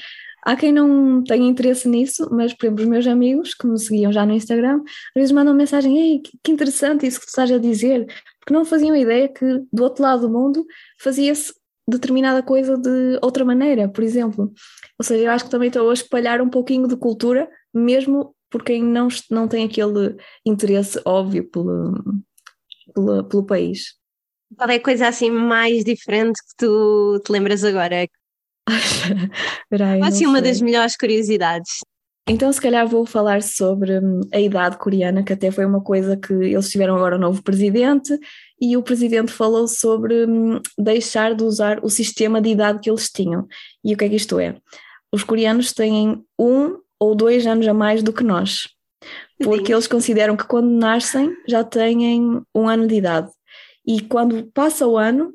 há quem não tenha interesse nisso, mas, por exemplo, os meus amigos que me seguiam já no Instagram, às vezes mandam mensagem, ei, que interessante isso que tu estás a dizer, porque não faziam ideia que do outro lado do mundo fazia-se determinada coisa de outra maneira, por exemplo. Ou seja, eu acho que também estou a espalhar um pouquinho de cultura, mesmo por quem não, não tem aquele interesse óbvio pelo, pelo, pelo país. Qual é a coisa assim mais diferente que tu te lembras agora? Espera aí, Qual não assim uma das melhores curiosidades? Então, se calhar vou falar sobre hum, a idade coreana, que até foi uma coisa que eles tiveram agora um novo presidente, e o presidente falou sobre hum, deixar de usar o sistema de idade que eles tinham. E o que é que isto é? Os coreanos têm um ou dois anos a mais do que nós, porque eles consideram que quando nascem já têm um ano de idade, e quando passa o ano,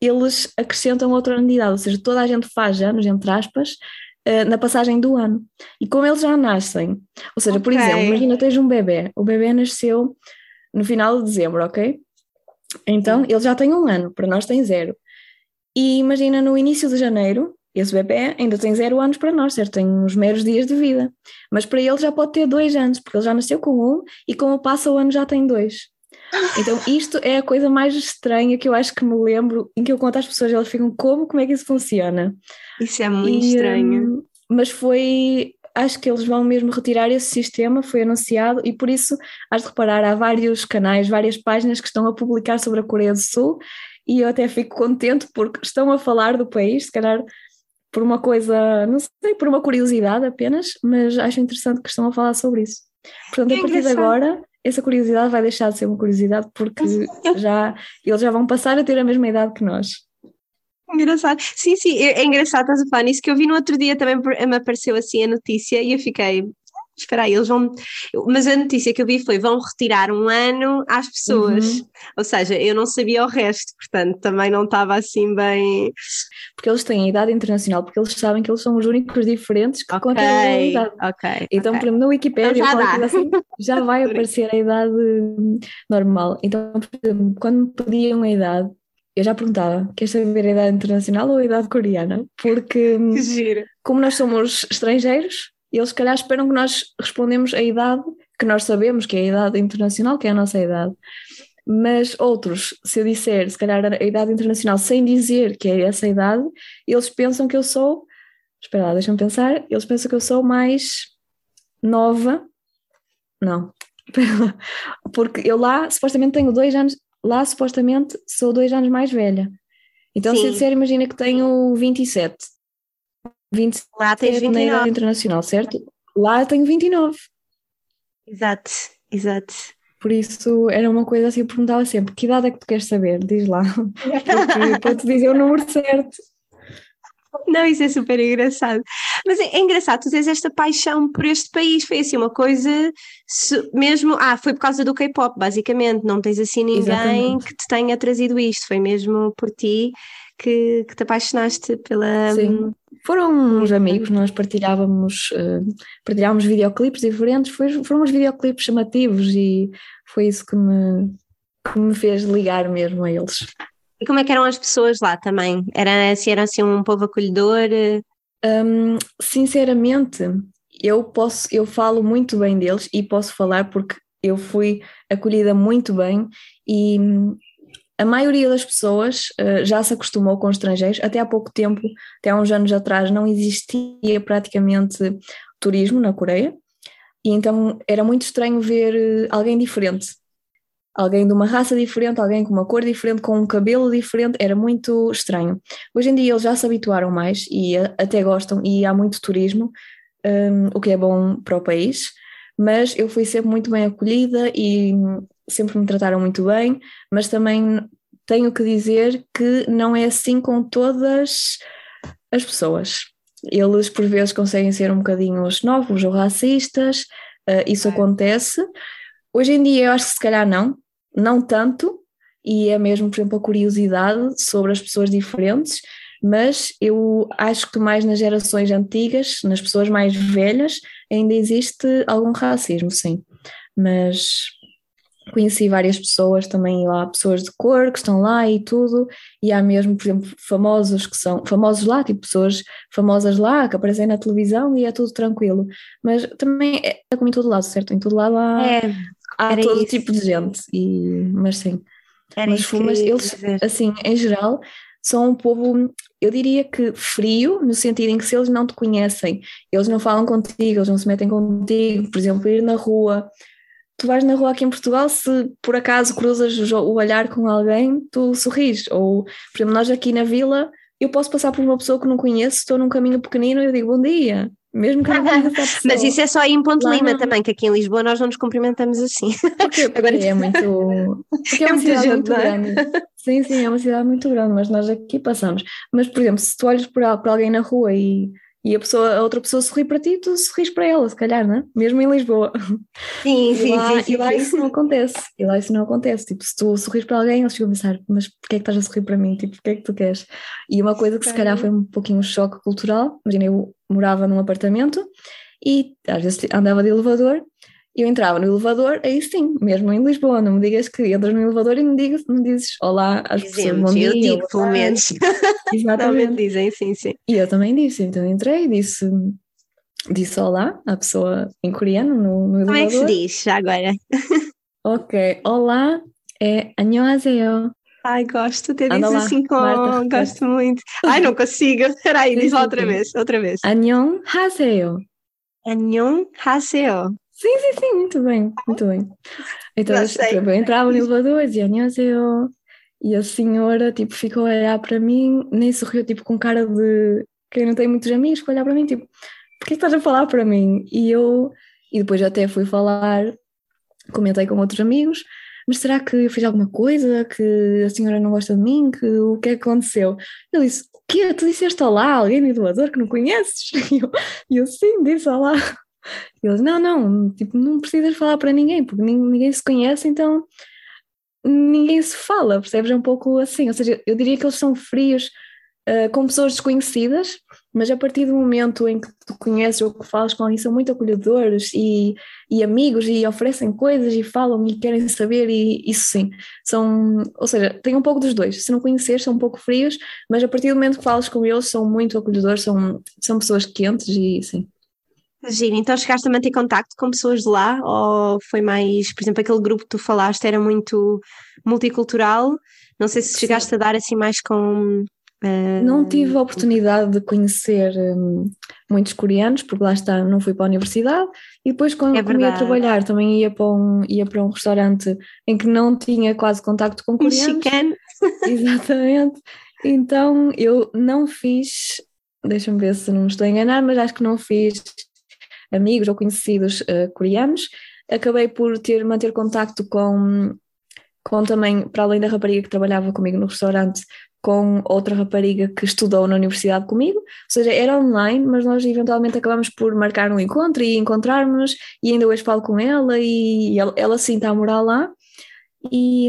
eles acrescentam outro ano de idade, ou seja, toda a gente faz anos, entre aspas, eh, na passagem do ano. E como eles já nascem, ou seja, por Ok. exemplo, imagina tens um bebê, o bebê nasceu no final de dezembro, ok? Então ele já tem um ano, para nós tem zero. E imagina no início de janeiro, esse bebê ainda tem zero anos para nós, certo? Tem uns meros dias de vida. Mas para ele já pode ter dois anos, porque ele já nasceu com um e como passa o ano já tem dois. Então isto é a coisa mais estranha que eu acho que me lembro, em que eu conto às pessoas, elas ficam como, como é que isso funciona? Isso é muito E, estranho. hum, mas foi, acho que eles vão mesmo retirar esse sistema, foi anunciado, e por isso, has de reparar, há vários canais, várias páginas que estão a publicar sobre a Coreia do Sul, e eu até fico contente porque estão a falar do país, se calhar por uma coisa, não sei, por uma curiosidade apenas, mas acho interessante que estão a falar sobre isso. Portanto, Que a partir de agora, essa curiosidade vai deixar de ser uma curiosidade porque já, eles já vão passar a ter a mesma idade que nós. Engraçado. Sim, sim, é, é engraçado estás a falar nisso, que eu vi no outro dia também me apareceu assim a notícia e eu fiquei, espera aí, eles vão. Mas a notícia que eu vi foi: vão retirar um ano às pessoas. Uhum. Ou seja, eu não sabia o resto, portanto também não estava assim bem. porque eles têm a idade internacional, porque eles sabem que eles são os únicos diferentes que Ok, contêm a idade. ok. Então, ok. por exemplo, na Wikipédia, Então já assim, já vai aparecer a idade normal. Então, exemplo, quando me pediam a idade, eu já perguntava: queres saber a idade internacional ou a idade coreana? Porque, hum, como nós somos estrangeiros, eles, se calhar, esperam que nós respondemos a idade que nós sabemos que é a idade internacional, que é a nossa idade. Mas outros, se eu disser, se calhar, a idade internacional sem dizer que é essa idade, eles pensam que eu sou. Espera lá, deixa-me pensar. Eles pensam que eu sou mais nova. Não. Porque eu lá supostamente tenho dois anos. Lá supostamente sou dois anos mais velha. Então, se Sim. eu disser, imagina que tenho 27. 27 Lá tens é na idade 29. internacional, certo? Lá tenho 29. Exato, exato. Por isso era uma coisa assim, eu perguntava sempre: que idade é que tu queres saber? Diz lá. Porque, para te dizer o número certo. Não, isso é super engraçado. Mas é, é engraçado, tu tens esta paixão por este país, foi assim uma coisa se- mesmo. Ah, foi por causa do K-pop, basicamente. Não tens assim ninguém Exatamente. que te tenha trazido isto, foi mesmo por ti que, que te apaixonaste pela. Sim. Foram uns amigos, nós partilhávamos, uh, partilhávamos videoclipes diferentes, foi, foram uns videoclipes chamativos e foi isso que me, que me fez ligar mesmo a eles. E como é que eram as pessoas lá também? Era, se eram assim um povo acolhedor? Um, sinceramente, eu posso, eu falo muito bem deles e posso falar porque eu fui acolhida muito bem e a maioria das pessoas uh, já se acostumou com estrangeiros. Até há pouco tempo, até há uns anos atrás, não existia praticamente turismo na Coreia, e então era muito estranho ver uh, alguém diferente. Alguém de uma raça diferente, alguém com uma cor diferente, com um cabelo diferente, era muito estranho. Hoje em dia eles já se habituaram mais e uh, até gostam, e há muito turismo, um, o que é bom para o país mas eu fui sempre muito bem acolhida e sempre me trataram muito bem, mas também tenho que dizer que não é assim com todas as pessoas. Eles por vezes conseguem ser um bocadinho novos ou racistas, uh, isso acontece. Hoje em dia eu acho que se calhar não, não tanto, e é mesmo, por exemplo, a curiosidade sobre as pessoas diferentes, mas eu acho que mais nas gerações antigas, nas pessoas mais velhas, ainda existe algum racismo, sim. Mas conheci várias pessoas também lá, pessoas de cor que estão lá e tudo, e há mesmo, por exemplo, famosos que são famosos lá, tipo pessoas famosas lá que aparecem na televisão e é tudo tranquilo. Mas também é, é como em todo lado, certo? Em todo lado há, é, há todo isso. tipo de gente, e, mas sim. Era mas, mas eles, assim, em geral, são um povo, eu diria que frio, no sentido em que se eles não te conhecem, eles não falam contigo, eles não se metem contigo, por exemplo, ir na rua, tu vais na rua aqui em Portugal, se por acaso cruzas o olhar com alguém, tu sorris. Ou, por exemplo, nós aqui na vila, eu posso passar por uma pessoa que não conheço, estou num caminho pequenino e eu digo bom dia. Mesmo que não conheça. Mas isso é só aí em Ponte Lima não. também, que aqui em Lisboa nós não nos cumprimentamos assim. Porque, porque Agora... é muito. Porque é, é uma cidade muito é? grande. Sim, sim, é uma cidade muito grande, mas nós aqui passamos. Mas, por exemplo, se tu olhas para, para alguém na rua e e a, pessoa, a outra pessoa sorri para ti, tu sorris para ela, se calhar, não é? Mesmo em Lisboa. Sim, e sim, lá, sim, E lá sim. isso não acontece. E lá isso não acontece. Tipo, se tu sorris para alguém, eles ficam a pensar, mas porquê é que estás a sorrir para mim? Tipo, o que é que tu queres? E uma coisa que se calhar foi um pouquinho um choque cultural, imagina, eu morava num apartamento e às vezes andava de elevador eu entrava no elevador, aí sim, mesmo em Lisboa, não me digas que entras no elevador e me, digas, me dizes olá às pessoas, bom dia. Eu digo, pelo menos. Exatamente. dizem, sim, sim. E eu também disse, então entrei e disse, disse olá à pessoa em coreano no, no elevador. Como é que se diz agora? ok, olá é annyeonghaseyo. Ai, gosto, até diz assim com... Marta, gosto muito. Ai, não consigo. Espera aí, diz lá outra vez, outra vez. Annyeonghaseyo. Annyeonghaseyo. Sim, sim, sim, muito bem, muito bem. Então eu entrava no elevador e dizia Annyeonghaseyo e a senhora tipo ficou a olhar para mim, nem sorriu tipo com cara de quem não tem muitos amigos, a olhar para mim tipo, porquê estás a falar para mim? E eu, e depois até fui falar, comentei com outros amigos, mas será que eu fiz alguma coisa, que a senhora não gosta de mim, que o que é que aconteceu? Ele disse, o quê? Tu disseste olá a alguém no elevador que não conheces? E eu, eu sim, disse olá. E eles, não, não, tipo, não precisas falar para ninguém, porque ninguém se conhece, então ninguém se fala, percebes? É um pouco assim, ou seja, eu diria que eles são frios uh, com pessoas desconhecidas, mas a partir do momento em que tu conheces ou que falas com alguém, são muito acolhedores e, e amigos e oferecem coisas e falam e querem saber, e isso sim, são, ou seja, tem um pouco dos dois. Se não conheces, são um pouco frios, mas a partir do momento que falas com eles, são muito acolhedores, são, são pessoas quentes e sim. Giro, então chegaste a manter contacto com pessoas de lá ou foi mais, por exemplo, aquele grupo que tu falaste era muito multicultural? Não sei se chegaste Sim. a dar assim mais com. Uh... Não tive a oportunidade de conhecer um, muitos coreanos, porque lá está, não fui para a universidade, e depois quando é ia trabalhar também ia para, um, ia para um restaurante em que não tinha quase contacto com coreanos. Mexicano. Exatamente. Então eu não fiz, deixa-me ver se não me estou a enganar, mas acho que não fiz amigos ou conhecidos uh, coreanos. Acabei por ter, manter contacto com, com também, para além da rapariga que trabalhava comigo no restaurante, com outra rapariga que estudou na universidade comigo, ou seja, era online, mas nós eventualmente acabamos por marcar um encontro e encontrarmos, e ainda hoje falo com ela, e ela, ela sim está a morar lá, e,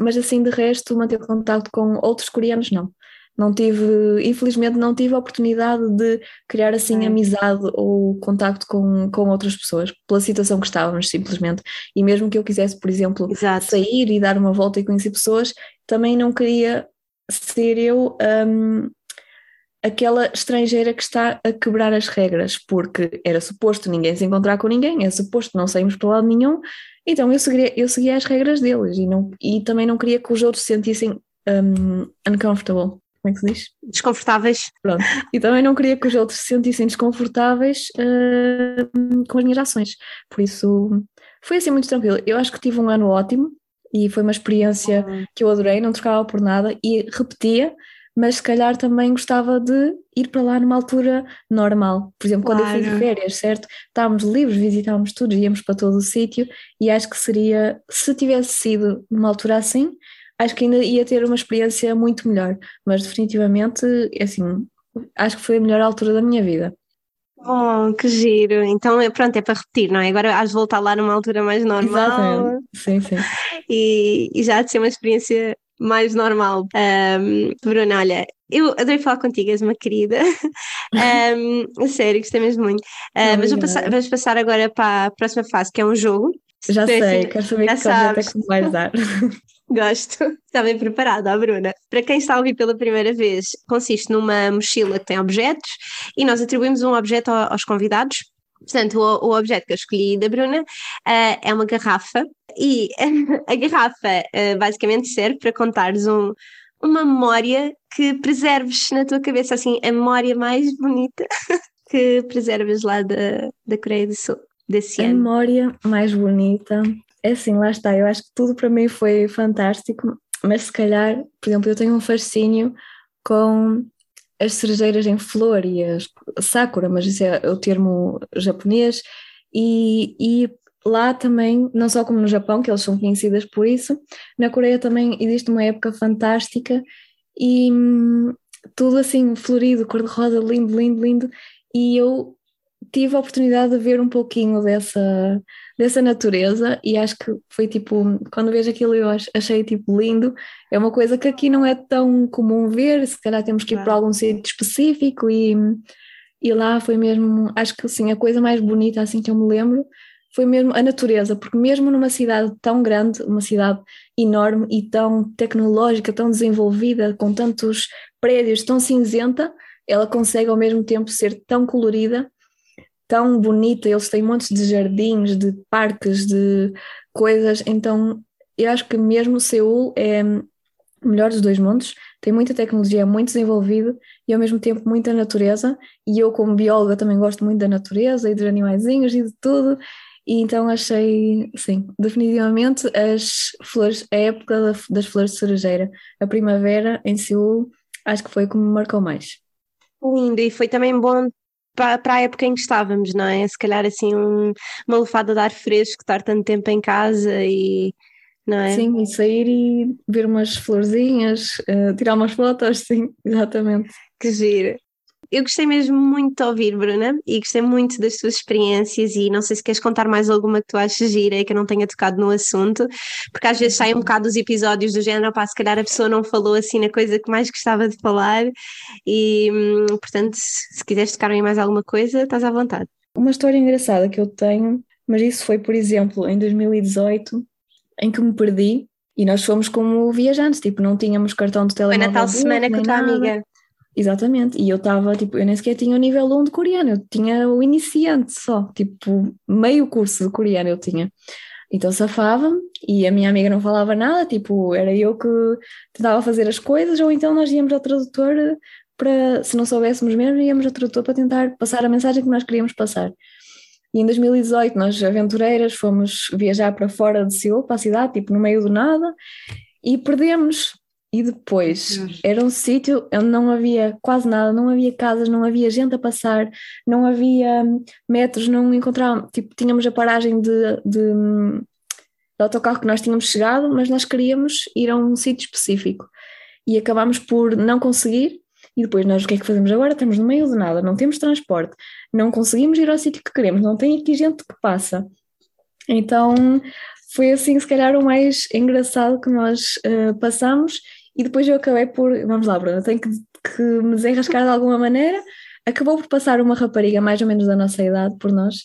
mas assim de resto manter contato com outros coreanos não. Não tive, infelizmente, não tive a oportunidade de criar assim É. amizade ou contacto com, com outras pessoas, pela situação que estávamos, simplesmente. E mesmo que eu quisesse, por exemplo, Exato. sair e dar uma volta e conhecer pessoas, também não queria ser eu hum, aquela estrangeira que está a quebrar as regras, porque era suposto ninguém se encontrar com ninguém, é suposto não sairmos para lado nenhum, então eu seguia, eu seguia as regras deles e, não, e também não queria que os outros se sentissem hum, uncomfortable. Como é que se diz? Desconfortáveis. E também não queria que os outros se sentissem desconfortáveis hum, com as minhas ações. Por isso foi assim muito tranquilo. Eu acho que tive um ano ótimo e foi uma experiência que eu adorei, não trocava por nada e repetia, mas se calhar também gostava de ir para lá numa altura normal. Por exemplo, quando eu fui de Claro. férias, certo? Estávamos livres, visitávamos tudo, íamos para todo o sítio e acho que seria, se tivesse sido numa altura assim, acho que ainda ia ter uma experiência muito melhor, mas definitivamente, assim, acho que foi a melhor altura da minha vida. Oh, que giro. Então, é- pronto, é para repetir, não é? Agora has de voltar lá numa altura mais normal Exatamente. Sim, sim. e, e já há de ser uma experiência mais normal. Ahm, Bruna, olha, eu adorei falar contigo, és uma querida. A sério, gostei mesmo muito. Ah, mas passar- vamos passar agora para a próxima fase, que é um jogo. Já Então, sei, assim, quero saber que objeto é sabes. que me vais dar. Gosto. Está bem preparada, a Bruna. Para quem está a ouvir pela primeira vez, consiste numa mochila que tem objetos e nós atribuímos um objeto ao- aos convidados. Portanto, o, o objeto que eu escolhi da Bruna ah, é uma garrafa e a garrafa ah, basicamente serve para contares um, uma memória que preserves na tua cabeça, assim, a memória mais bonita que preserves lá da, da Coreia do Sul, desse A ano. memória mais bonita, é assim, lá está, eu acho que tudo para mim foi fantástico, mas se calhar, por exemplo, eu tenho um fascínio com as cerejeiras em flor e as sakura, mas isso é o termo japonês, e, e lá também, não só como no Japão, que eles são conhecidas por isso, na Coreia também existe uma época fantástica e hum, tudo assim florido, cor-de-rosa, lindo, lindo, lindo, e eu tive a oportunidade de ver um pouquinho dessa, dessa natureza e acho que foi tipo, quando vejo aquilo eu ach- achei tipo lindo, é uma coisa que aqui não é tão comum ver, se calhar temos que ir para Claro. algum sítio específico e, e lá foi mesmo, acho que assim, a coisa mais bonita assim que eu me lembro foi mesmo a natureza, porque mesmo numa cidade tão grande, uma cidade enorme e tão tecnológica, tão desenvolvida, com tantos prédios, tão cinzenta, ela consegue ao mesmo tempo ser tão colorida, tão bonita. Eles têm montes de jardins, de parques, de coisas. Então, eu acho que mesmo Seul é o melhor dos dois mundos. Tem muita tecnologia, é muito desenvolvido e ao mesmo tempo muita natureza. E eu, como bióloga, também gosto muito da natureza e dos animaizinhos e de tudo. E então achei, sim, definitivamente as flores, a época da- das flores de cerejeira, a primavera em Seul, acho que foi como me marcou mais. Lindo, e foi também bom para, a época em que estávamos, não é? Se calhar assim um- uma lufada de ar fresco, estar tanto tempo em casa e não é? Sim, e sair e ver umas florzinhas, eh, tirar umas fotos, sim, exatamente. Que giro. Eu gostei mesmo muito de ouvir, Bruna, e gostei muito das tuas experiências e não sei se queres contar mais alguma que tu achas gira e que eu não tenha tocado no assunto, porque às vezes saem um bocado dos episódios do género, pá, se calhar a pessoa não falou assim na coisa que mais gostava de falar e, hum, portanto, se se quiseres tocar em mais alguma coisa, estás à vontade. Uma história engraçada que eu tenho, mas isso foi, por exemplo, em 2018, em que me perdi e nós fomos como viajantes, tipo, não tínhamos cartão de Foi telemóvel. na tal semana com a tua amiga. Exatamente, e eu estava, tipo, eu nem sequer tinha o nível 1 de coreano, eu tinha o iniciante só, tipo, meio curso de coreano eu tinha. Então safava-me e a minha amiga não falava nada, tipo, era eu que tentava fazer as coisas, ou então nós íamos ao tradutor para, se não soubéssemos mesmo, íamos ao tradutor para tentar passar a mensagem que nós queríamos passar. E em 2018 nós, aventureiras, fomos viajar para fora de Seul, para a cidade, tipo, no meio do nada, e perdemos. E depois era um sítio onde não havia quase nada, não havia casas, não havia gente a passar, não havia hum, metros, não encontrávamos, tipo, tínhamos a paragem de, de, hum, de autocarro que nós tínhamos chegado, mas nós queríamos ir a um sítio específico e acabámos por não conseguir. E depois nós o que é que fazemos agora? Estamos no meio de nada, não temos transporte, não conseguimos ir ao sítio que queremos, não tem aqui gente que passa. Então foi assim, se calhar, o mais engraçado que nós uh, passamos E depois eu acabei por, vamos lá, Bruna, tenho que, que me desenrascar de alguma maneira. Acabou por passar uma rapariga mais ou menos da nossa idade por nós.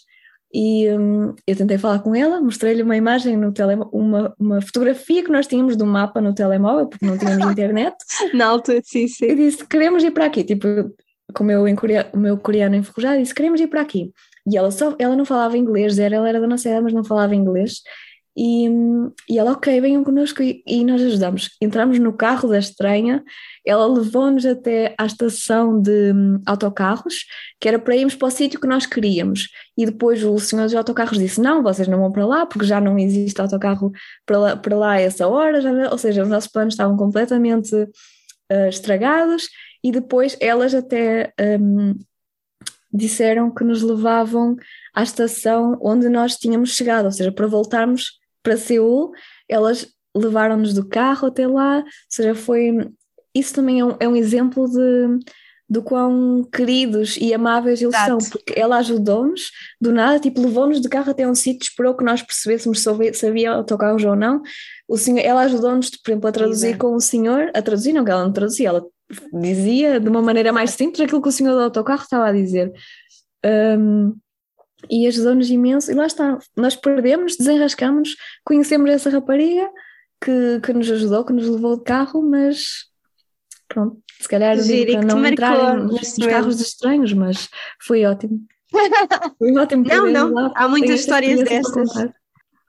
E hum, eu tentei falar com ela, mostrei-lhe uma imagem no telemóvel, uma, uma fotografia que nós tínhamos do mapa no telemóvel, porque não tínhamos internet. Na altura, sim, E sim. disse: Queremos ir para aqui. Tipo, com o meu, o meu coreano enferrujado, disse: Queremos ir para aqui. E ela, só, ela não falava inglês, era, ela era da nossa idade, mas não falava inglês. E, e ela, ok, venham connosco e, e nós ajudamos. Entramos no carro da estranha, ela levou-nos até à estação de hum, autocarros, que era para irmos para o sítio que nós queríamos. E depois o senhor dos autocarros disse: Não, vocês não vão para lá, porque já não existe autocarro para lá, para lá a essa hora. Já, não-" ou seja, os nossos planos estavam completamente ah, estragados. E depois elas até hum, disseram que nos levavam à estação onde nós tínhamos chegado, ou seja, para voltarmos para Seul, elas levaram-nos do carro até lá, ou seja, foi. Isso também é um, é um exemplo de, do quão queridos e amáveis eles Exato. são, porque ela ajudou-nos do nada, tipo, levou-nos de carro até um sítio, esperou que nós percebêssemos se havia autocarros ou não. O senhor, ela ajudou-nos, por exemplo, a traduzir Exato. com o senhor, a traduzir, não que ela não traduzia, ela dizia de uma maneira mais simples aquilo que o senhor do autocarro estava a dizer. Um, e ajudou-nos imenso, e lá está, nós perdemos, desenrascamos, conhecemos essa rapariga que, que nos ajudou, que nos levou de carro, mas pronto, se calhar Giro, para não entrar nos carros estranhos, mas foi ótimo. Foi ótimo Não, não, lá, há muitas histórias contar.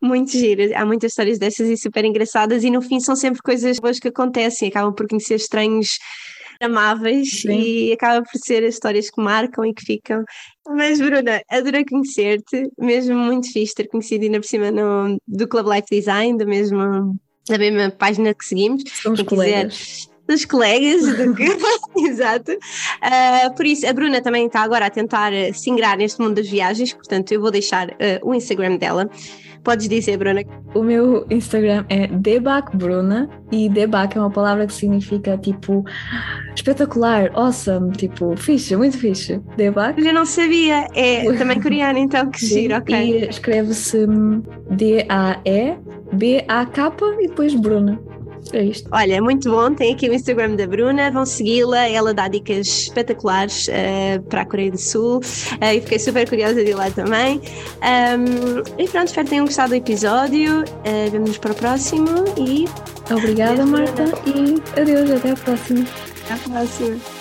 Muito giras, há muitas histórias dessas e super engraçadas, e no fim são sempre coisas boas que acontecem, acabam por conhecer estranhos amáveis Sim. e acaba por ser as histórias que marcam e que ficam. Mas, Bruna, adorei conhecer-te, mesmo muito fixe ter conhecido ainda por cima no, do Club Life Design, da mesma, da mesma página que seguimos. Somos Quem quiser, colegas. dos colegas, do que... exato. Ah, por isso, a Bruna também está agora a tentar se ingrar neste mundo das viagens, portanto, eu vou deixar eh, o Instagram dela. Podes dizer, Bruna. O meu Instagram é debacbruna e debac é uma palavra que significa tipo espetacular, awesome, tipo fixe, muito fixe. Debac. Eu não sabia, é também coreano, então que giro, ok. E escreve-se D-A-E-B-A-K e depois Bruna. É isto. Olha, muito bom, tem aqui o Instagram da Bruna, vão segui-la, ela dá dicas espetaculares eh, para a Coreia do Sul eh, e fiquei super curiosa de ir lá também. Ahm, e pronto, espero que tenham gostado do episódio, uh, vemo-nos para o próximo e Obrigada, Marta, e adeus, até a próxima. até à próxima.